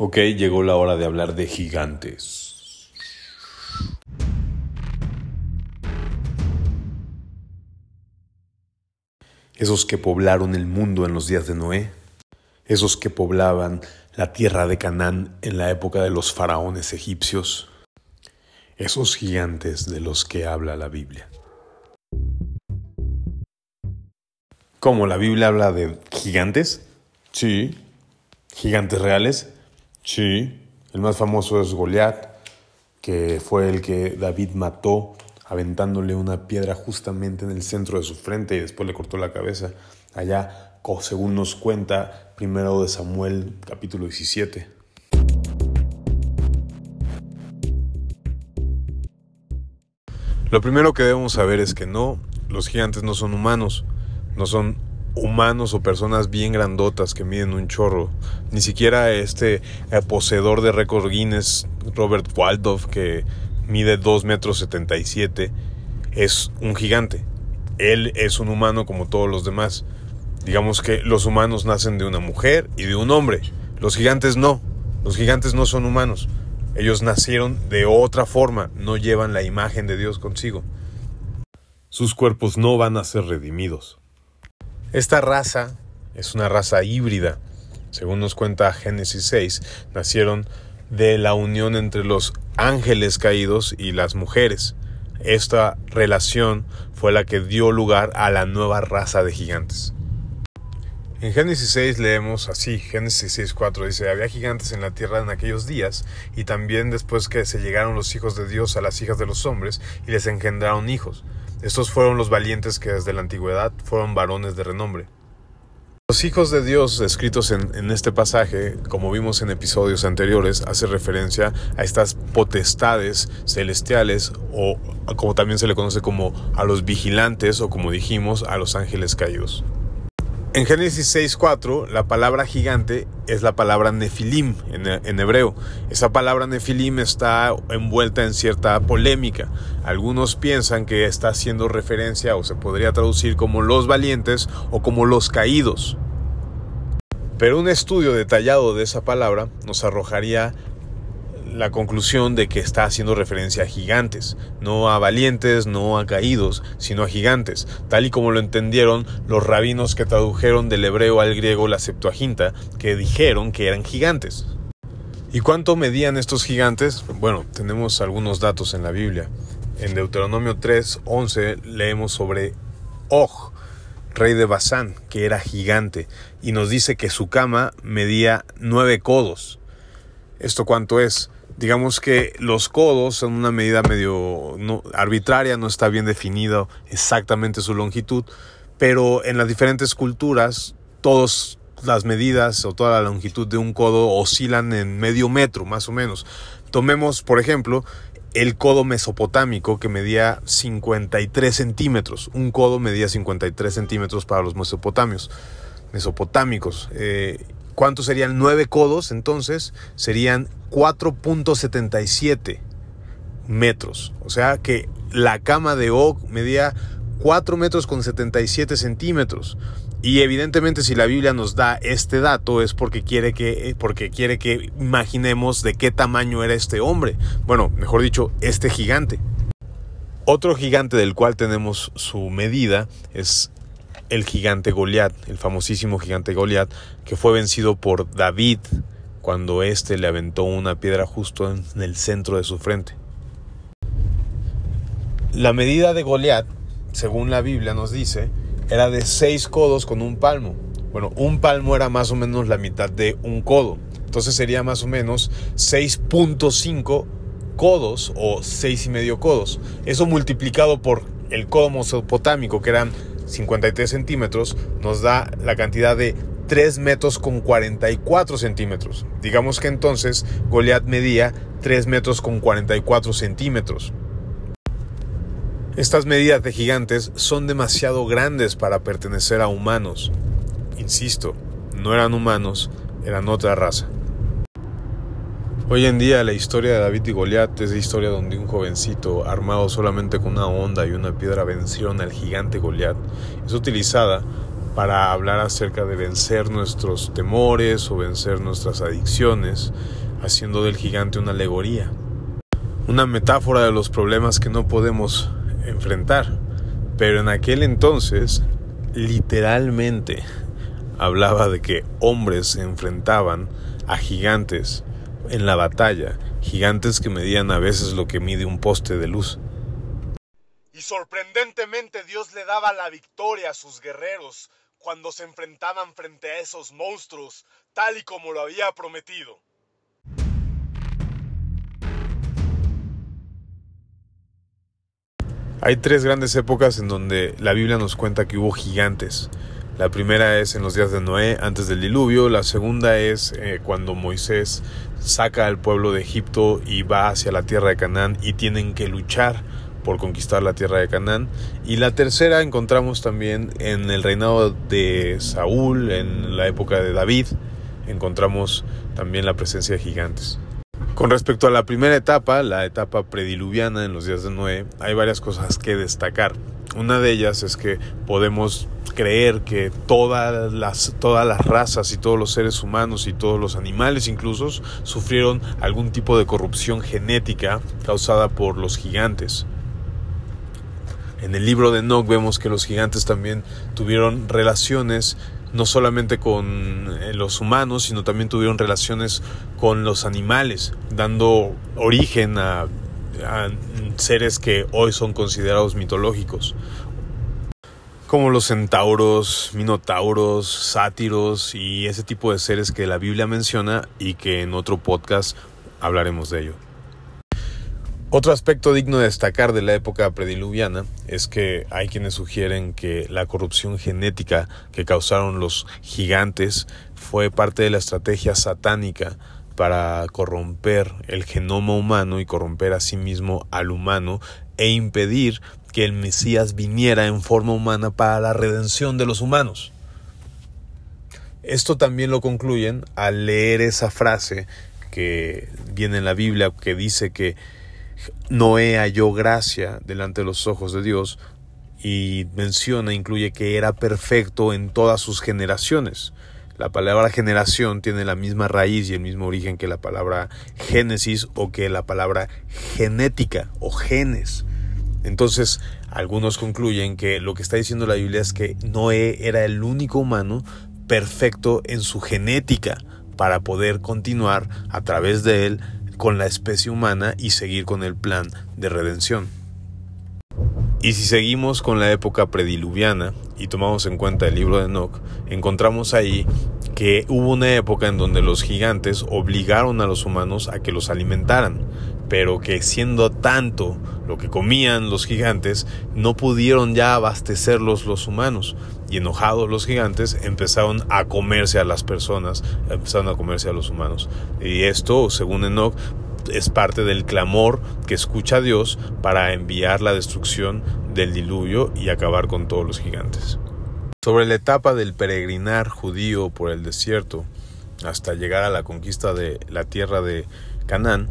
Ok, llegó la hora de hablar de gigantes. Esos que poblaron el mundo en los días de Noé, esos que poblaban la tierra de Canaán en la época de los faraones egipcios, esos gigantes de los que habla la Biblia. ¿Cómo la Biblia habla de gigantes? Sí. ¿Gigantes reales? Sí. El más famoso es Goliat, que fue el que David mató aventándole una piedra justamente en el centro de su frente y después le cortó la cabeza. Allá, según nos cuenta primero de Samuel capítulo 17. Lo primero que debemos saber es que no, los gigantes no son humanos, no son humanos o personas bien grandotas que miden un chorro. Ni siquiera este eh, poseedor de récord Guinness, Robert Waldorf, que mide 2 metros 77, es un gigante. Él es un humano como todos los demás. Digamos que los humanos nacen de una mujer y de un hombre. Los gigantes no. Los gigantes no son humanos. Ellos nacieron de otra forma, no llevan la imagen de Dios consigo. Sus cuerpos no van a ser redimidos. Esta raza es una raza híbrida. Según nos cuenta Génesis 6, nacieron de la unión entre los ángeles caídos y las mujeres. Esta relación fue la que dio lugar a la nueva raza de gigantes. En Génesis 6 leemos así, Génesis 6.4 dice, había gigantes en la tierra en aquellos días, y también después que se llegaron los hijos de Dios a las hijas de los hombres, y les engendraron hijos. Estos fueron los valientes que desde la antigüedad fueron varones de renombre. Los hijos de Dios escritos en, este pasaje, como vimos en episodios anteriores, hace referencia a estas potestades celestiales o como también se le conoce como a los vigilantes o como dijimos a los ángeles caídos. En Génesis 6.4 la palabra gigante es la palabra nefilim en, hebreo. Esa palabra nefilim está envuelta en cierta polémica. Algunos piensan que está haciendo referencia o se podría traducir como los valientes o como los caídos. Pero un estudio detallado de esa palabra nos arrojaría la conclusión de que está haciendo referencia a gigantes, no a valientes, no a caídos, sino a gigantes, tal y como lo entendieron los rabinos que tradujeron del hebreo al griego la Septuaginta, que dijeron que eran gigantes. ¿Y cuánto medían estos gigantes? Bueno, tenemos algunos datos en la Biblia. En Deuteronomio 3, 11 leemos sobre Og, rey de Basán, que era gigante, y nos dice que su cama medía nueve codos. ¿Esto cuánto es? Digamos que los codos son una medida medio arbitraria, no está bien definido exactamente su longitud, pero en las diferentes culturas todas las medidas o toda la longitud de un codo oscilan en medio metro más o menos. Tomemos, por ejemplo, el codo mesopotámico que medía 53 centímetros. Un codo medía 53 centímetros para los mesopotámicos. Eh, ¿Cuántos serían 9 codos? Entonces serían 4.77 metros. O sea que la cama de Og medía 4 metros con 77 centímetros. Y evidentemente si la Biblia nos da este dato es porque quiere que, porque quiere que imaginemos de qué tamaño era este hombre. Bueno, mejor dicho, este gigante. Otro gigante del cual tenemos su medida es el gigante Goliat, el famosísimo gigante Goliat, que fue vencido por David cuando éste le aventó una piedra justo en el centro de su frente. La medida de Goliat, según la Biblia nos dice, era de seis codos con un palmo. Bueno, un palmo era más o menos la mitad de un codo. Entonces sería más o menos 6.5 codos o seis y medio codos. Eso multiplicado por el codo mesopotámico, que eran 53 centímetros, nos da la cantidad de 3 metros con 44 centímetros. Digamos que entonces Goliat medía 3 metros con 44 centímetros. Estas medidas de gigantes son demasiado grandes para pertenecer a humanos. Insisto, no eran humanos, eran otra raza. Hoy en día la historia de David y Goliat es la historia donde un jovencito armado solamente con una onda y una piedra vencieron al gigante Goliat. Es utilizada para hablar acerca de vencer nuestros temores o vencer nuestras adicciones, haciendo del gigante una alegoría, una metáfora de los problemas que no podemos enfrentar. Pero en aquel entonces, literalmente, hablaba de que hombres se enfrentaban a gigantes en la batalla, gigantes que medían a veces lo que mide un poste de luz. Y sorprendentemente Dios le daba la victoria a sus guerreros cuando se enfrentaban frente a esos monstruos, tal y como lo había prometido. Hay tres grandes épocas en donde la Biblia nos cuenta que hubo gigantes. La primera es en los días de Noé, antes del diluvio. La segunda es eh, cuando Moisés saca al pueblo de Egipto y va hacia la tierra de Canaán y tienen que luchar por conquistar la tierra de Canaán. Y la tercera encontramos también en el reinado de Saúl, en la época de David, encontramos también la presencia de gigantes. Con respecto a la primera etapa, la etapa prediluviana en los días de Noé, hay varias cosas que destacar. Una de ellas es que podemos creer que todas las, todas las razas y todos los seres humanos y todos los animales incluso sufrieron algún tipo de corrupción genética causada por los gigantes. En el libro de Enoch vemos que los gigantes también tuvieron relaciones no solamente con eh, los humanos, sino también tuvieron relaciones con los animales, dando origen a, a seres que hoy son considerados mitológicos, como los centauros, minotauros, sátiros y ese tipo de seres que la Biblia menciona y que en otro podcast hablaremos de ello. Otro aspecto digno de destacar de la época prediluviana es que hay quienes sugieren que la corrupción genética que causaron los gigantes fue parte de la estrategia satánica para corromper el genoma humano y corromper a sí mismo al humano e impedir que el Mesías viniera en forma humana para la redención de los humanos. Esto también lo concluyen al leer esa frase que viene en la Biblia que dice que Noé halló gracia delante de los ojos de Dios y menciona, incluye que era perfecto en todas sus generaciones. La palabra generación tiene la misma raíz y el mismo origen que la palabra génesis o que la palabra genética o genes. Entonces, algunos concluyen que lo que está diciendo la Biblia es que Noé era el único humano perfecto en su genética para poder continuar a través de él con la especie humana y seguir con el plan de redención. Y si seguimos con la época prediluviana y tomamos en cuenta el libro de Enoch, encontramos ahí que hubo una época en donde los gigantes obligaron a los humanos a que los alimentaran, pero que siendo tanto lo que comían los gigantes, no pudieron ya abastecerlos los humanos. Y enojados los gigantes empezaron a comerse a las personas, empezaron a comerse a los humanos. Y esto, según Enoch, es parte del clamor que escucha Dios para enviar la destrucción del diluvio y acabar con todos los gigantes. Sobre la etapa del peregrinar judío por el desierto hasta llegar a la conquista de la tierra de Canaán,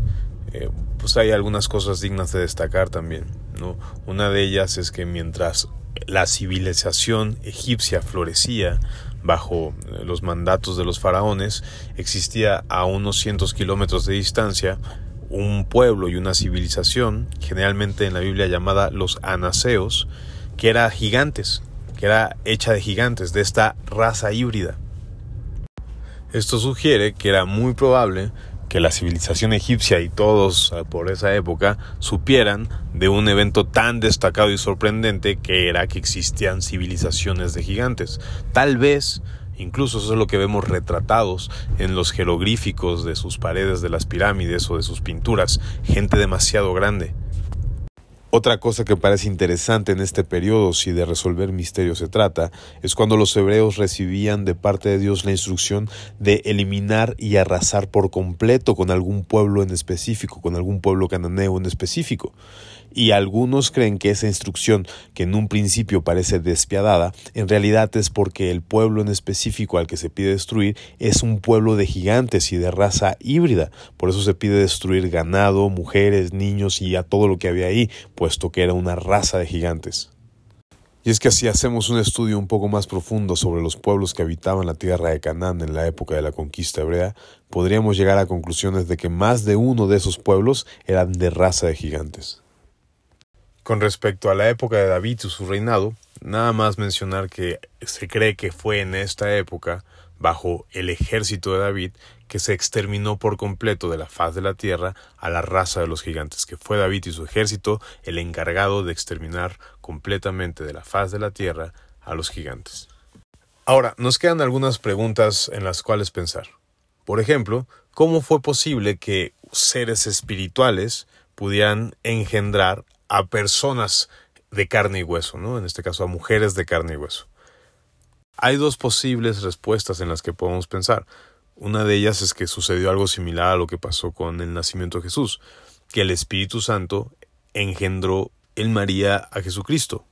eh, pues hay algunas cosas dignas de destacar también. ¿no? Una de ellas es que mientras la civilización egipcia florecía bajo eh, los mandatos de los faraones, existía a unos cientos kilómetros de distancia un pueblo y una civilización, generalmente en la Biblia llamada los anaseos, que era gigantes, que era hecha de gigantes, de esta raza híbrida. Esto sugiere que era muy probable que la civilización egipcia y todos eh, por esa época supieran de un evento tan destacado y sorprendente que era que existían civilizaciones de gigantes. Tal vez Incluso eso es lo que vemos retratados en los jeroglíficos de sus paredes de las pirámides o de sus pinturas, gente demasiado grande. Otra cosa que parece interesante en este periodo, si de resolver misterios se trata, es cuando los hebreos recibían de parte de Dios la instrucción de eliminar y arrasar por completo con algún pueblo en específico, con algún pueblo cananeo en específico y algunos creen que esa instrucción, que en un principio parece despiadada, en realidad es porque el pueblo en específico al que se pide destruir es un pueblo de gigantes y de raza híbrida. Por eso se pide destruir ganado, mujeres, niños y a todo lo que había ahí, puesto que era una raza de gigantes. Y es que si hacemos un estudio un poco más profundo sobre los pueblos que habitaban la tierra de Canaán en la época de la conquista hebrea, podríamos llegar a conclusiones de que más de uno de esos pueblos eran de raza de gigantes. Con respecto a la época de David y su reinado, nada más mencionar que se cree que fue en esta época, bajo el ejército de David, que se exterminó por completo de la faz de la tierra a la raza de los gigantes, que fue David y su ejército el encargado de exterminar completamente de la faz de la tierra a los gigantes. Ahora, nos quedan algunas preguntas en las cuales pensar. Por ejemplo, ¿cómo fue posible que seres espirituales pudieran engendrar a personas de carne y hueso, ¿no? En este caso, a mujeres de carne y hueso. Hay dos posibles respuestas en las que podemos pensar. Una de ellas es que sucedió algo similar a lo que pasó con el nacimiento de Jesús, que el Espíritu Santo engendró en María a Jesucristo.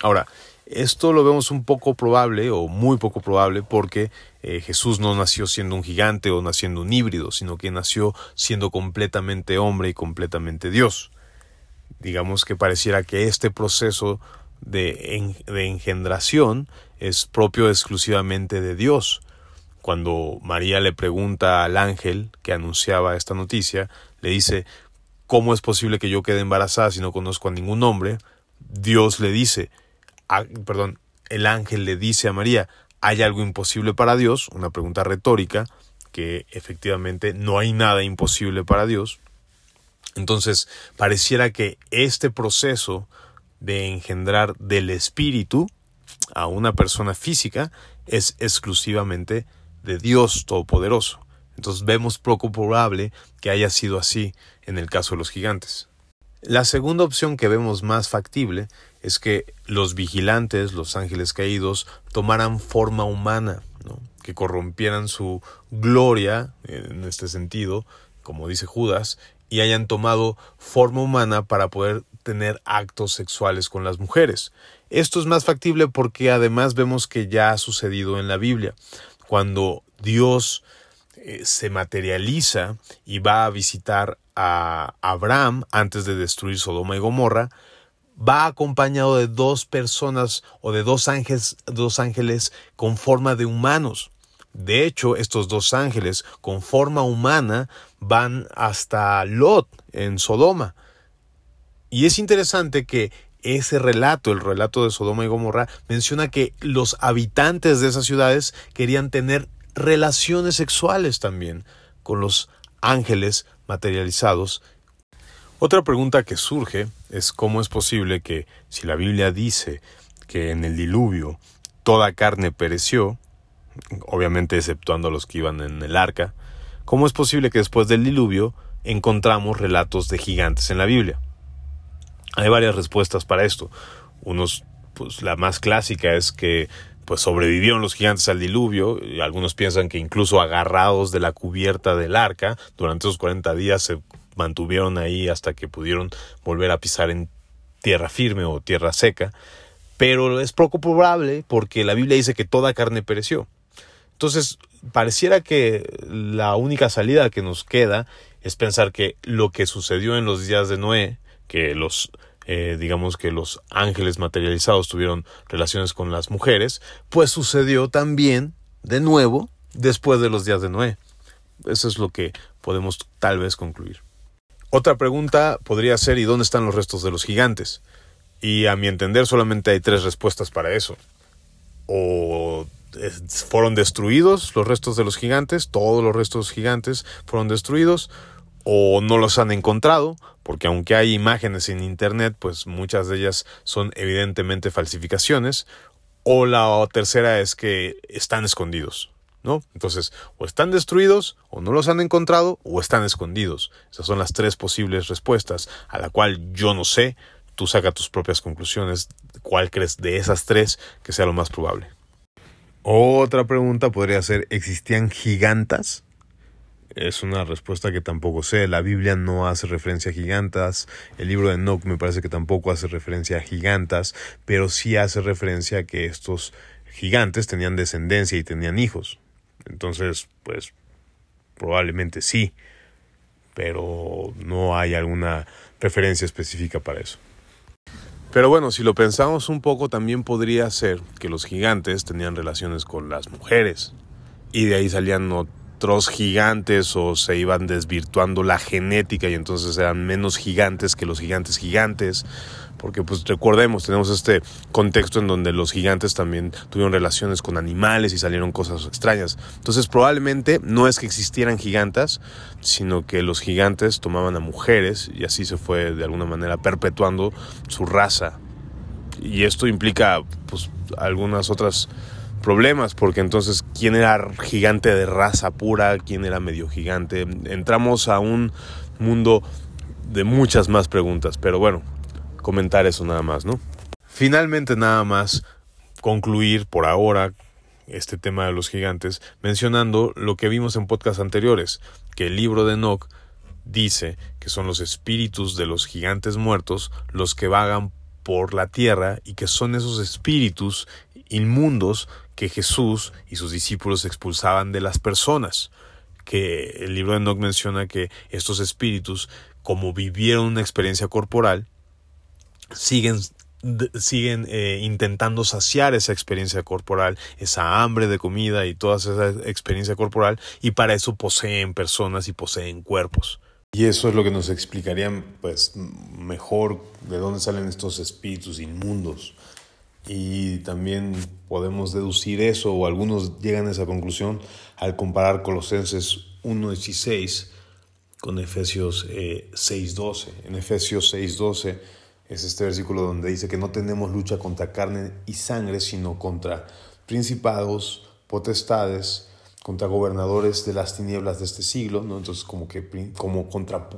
Ahora, esto lo vemos un poco probable o muy poco probable porque eh, Jesús no nació siendo un gigante o naciendo un híbrido, sino que nació siendo completamente hombre y completamente Dios. Digamos que pareciera que este proceso de, de engendración es propio exclusivamente de Dios, cuando María le pregunta al ángel que anunciaba esta noticia, le dice, ¿cómo es posible que yo quede embarazada si no conozco a ningún hombre? Dios le dice, perdón, el ángel le dice a María, ¿hay algo imposible para Dios? Una pregunta retórica, que efectivamente no hay nada imposible para Dios. Entonces, pareciera que este proceso de engendrar del espíritu a una persona física es exclusivamente de Dios Todopoderoso. Entonces vemos poco probable que haya sido así en el caso de los gigantes. La segunda opción que vemos más factible es que los vigilantes, los ángeles caídos, tomaran forma humana, que corrompieran su gloria, en este sentido, como dice Judas, y hayan tomado forma humana para poder tener actos sexuales con las mujeres. Esto es más factible porque además vemos que ya ha sucedido en la Biblia cuando Dios eh, se materializa y va a visitar a Abraham antes de destruir Sodoma y Gomorra, va acompañado de dos personas o de dos ángeles, dos ángeles con forma de humanos. De hecho, estos dos ángeles con forma humana van hasta Lot en Sodoma. Y es interesante que ese relato, el relato de Sodoma y Gomorra, menciona que los habitantes de esas ciudades querían tener relaciones sexuales también con los ángeles materializados. Otra pregunta que surge es cómo es posible que si la Biblia dice que en el diluvio toda carne pereció, obviamente exceptuando a los que iban en el arca, ¿cómo es posible que después del diluvio encontramos relatos de gigantes en la Biblia? Hay varias respuestas para esto. Unos, pues la más clásica es que pues sobrevivieron los gigantes al diluvio, y algunos piensan que incluso agarrados de la cubierta del arca, durante esos 40 días se mantuvieron ahí hasta que pudieron volver a pisar en tierra firme o tierra seca, pero es poco probable porque la Biblia dice que toda carne pereció. Entonces, pareciera que la única salida que nos queda es pensar que lo que sucedió en los días de Noé, que los eh, digamos que los ángeles materializados tuvieron relaciones con las mujeres, pues sucedió también de nuevo después de los días de Noé. Eso es lo que podemos tal vez concluir. Otra pregunta podría ser ¿y dónde están los restos de los gigantes? Y a mi entender solamente hay tres respuestas para eso. O fueron destruidos los restos de los gigantes, todos los restos gigantes fueron destruidos, o no los han encontrado, porque aunque hay imágenes en Internet, pues muchas de ellas son evidentemente falsificaciones, o la tercera es que están escondidos, ¿no? Entonces, o están destruidos, o no los han encontrado, o están escondidos. Esas son las tres posibles respuestas, a la cual yo no sé, tú saca tus propias conclusiones, cuál crees de esas tres que sea lo más probable. Otra pregunta podría ser, ¿existían gigantas? Es una respuesta que tampoco sé. La Biblia no hace referencia a gigantas. El libro de Enoch me parece que tampoco hace referencia a gigantas, pero sí hace referencia a que estos gigantes tenían descendencia y tenían hijos. Entonces, pues probablemente sí, pero no hay alguna referencia específica para eso. Pero bueno, si lo pensamos un poco, también podría ser que los gigantes tenían relaciones con las mujeres y de ahí salían otros gigantes o se iban desvirtuando la genética y entonces eran menos gigantes que los gigantes gigantes porque pues recordemos, tenemos este contexto en donde los gigantes también tuvieron relaciones con animales y salieron cosas extrañas. Entonces probablemente no es que existieran gigantas, sino que los gigantes tomaban a mujeres y así se fue de alguna manera perpetuando su raza. Y esto implica pues algunas otras problemas, porque entonces, ¿quién era gigante de raza pura? ¿Quién era medio gigante? Entramos a un mundo de muchas más preguntas, pero bueno, comentar eso nada más, ¿no? Finalmente nada más concluir por ahora este tema de los gigantes mencionando lo que vimos en podcasts anteriores, que el libro de Enoch dice que son los espíritus de los gigantes muertos los que vagan por la tierra y que son esos espíritus inmundos que Jesús y sus discípulos expulsaban de las personas. Que el libro de Enoch menciona que estos espíritus, como vivieron una experiencia corporal, siguen siguen eh, intentando saciar esa experiencia corporal, esa hambre de comida y toda esa experiencia corporal, y para eso poseen personas y poseen cuerpos. Y eso es lo que nos explicaría pues mejor de dónde salen estos espíritus inmundos. Y también podemos deducir eso, o algunos llegan a esa conclusión al comparar Colosenses 1.16 con Efesios 6.12. Eh, en Efesios 6.12 es este versículo donde dice que no tenemos lucha contra carne y sangre, sino contra principados, potestades, contra gobernadores de las tinieblas de este siglo, ¿no? Entonces como que, como, contra,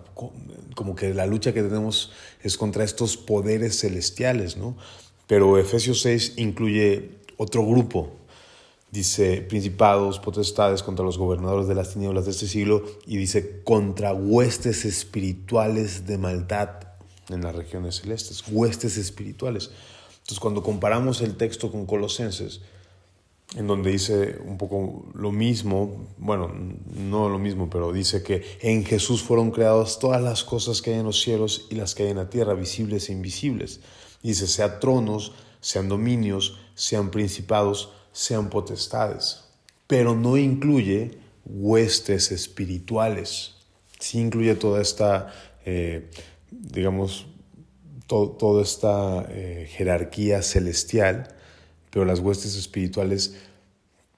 como que la lucha que tenemos es contra estos poderes celestiales, ¿no? Pero Efesios 6 incluye otro grupo, dice principados, potestades contra los gobernadores de las tinieblas de este siglo y dice contra huestes espirituales de maldad en las regiones celestes, huestes espirituales. Entonces, cuando comparamos el texto con Colosenses, en donde dice un poco lo mismo, bueno, no lo mismo, pero dice que en Jesús fueron creadas todas las cosas que hay en los cielos y las que hay en la tierra, visibles e invisibles. Dice, sean tronos, sean dominios, sean principados, sean potestades. Pero no incluye huestes espirituales. Sí incluye toda esta eh, digamos, toda esta eh, jerarquía celestial, pero las huestes espirituales,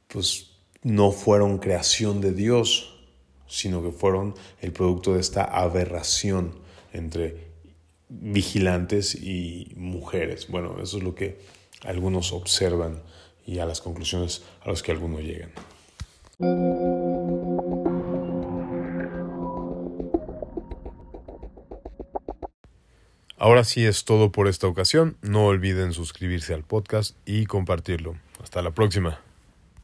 pues no fueron creación de Dios, sino que fueron el producto de esta aberración entre vigilantes y mujeres. Bueno, eso es lo que algunos observan y a las conclusiones a las que algunos llegan. Ahora sí es todo por esta ocasión. No olviden suscribirse al podcast y compartirlo. Hasta la próxima.